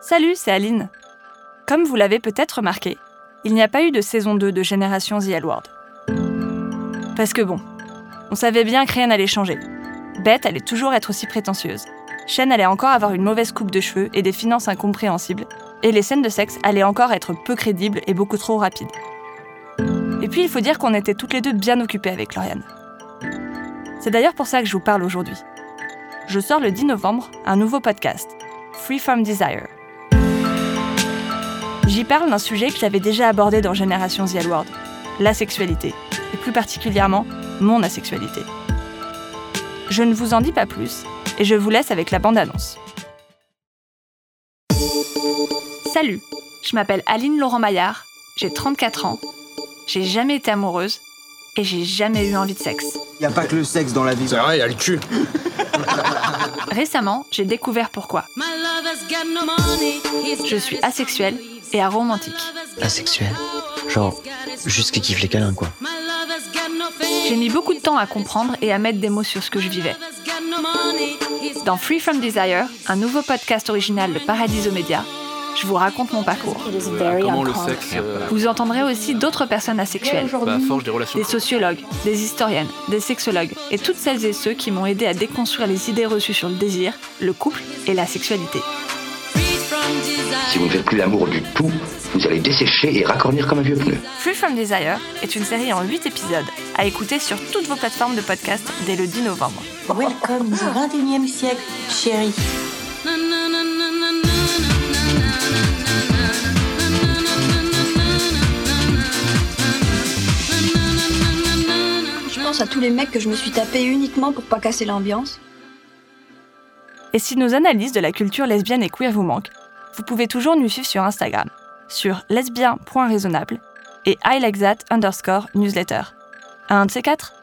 Salut, c'est Aline. Comme vous l'avez peut-être remarqué, il n'y a pas eu de saison 2 de Génération The L Word. Parce que bon, on savait bien que rien n'allait changer. Beth allait toujours être aussi prétentieuse. Shen allait encore avoir une mauvaise coupe de cheveux et des finances incompréhensibles. Et les scènes de sexe allaient encore être peu crédibles et beaucoup trop rapides. Et puis il faut dire qu'on était toutes les deux bien occupées avec Lauriane. C'est d'ailleurs pour ça que je vous parle aujourd'hui. Je sors le 10 novembre un nouveau podcast, Free From Desire. J'y parle d'un sujet que j'avais déjà abordé dans Génération The L Word, la sexualité, et plus particulièrement mon asexualité. Je ne vous en dis pas plus, et je vous laisse avec la bande-annonce. Salut, je m'appelle Aline Laurent Maillard, j'ai 34 ans, j'ai jamais été amoureuse, et j'ai jamais eu envie de sexe. Y a pas que le sexe dans la vie. C'est vrai, il y a le cul. Récemment, j'ai découvert pourquoi. Je suis asexuelle et aromantique. Asexuel Genre, juste qui kiffe les câlins, quoi. J'ai mis beaucoup de temps à comprendre et à mettre des mots sur ce que je vivais. Dans Free From Desire, un nouveau podcast original de Paradiso Media, je vous raconte mon parcours. Comment le sexe. euh, Vous entendrez aussi d'autres personnes asexuelles, bah, des sociologues, des historiennes, des sexologues et toutes celles et ceux qui m'ont aidé à déconstruire les idées reçues sur le désir, le couple et la sexualité. Si vous ne faites plus l'amour du tout, vous allez dessécher et racornir comme un vieux pneu. Free From Desire est une série en 8 épisodes à écouter sur toutes vos plateformes de podcast dès le 10 novembre. Welcome au 21e siècle, chérie. Je pense à tous les mecs que je me suis tapé uniquement pour pas casser l'ambiance. Et si nos analyses de la culture lesbienne et queer vous manquent, vous pouvez toujours nous suivre sur Instagram, sur lesbien.raisonnable et I like that underscore newsletter. Un de ces quatre?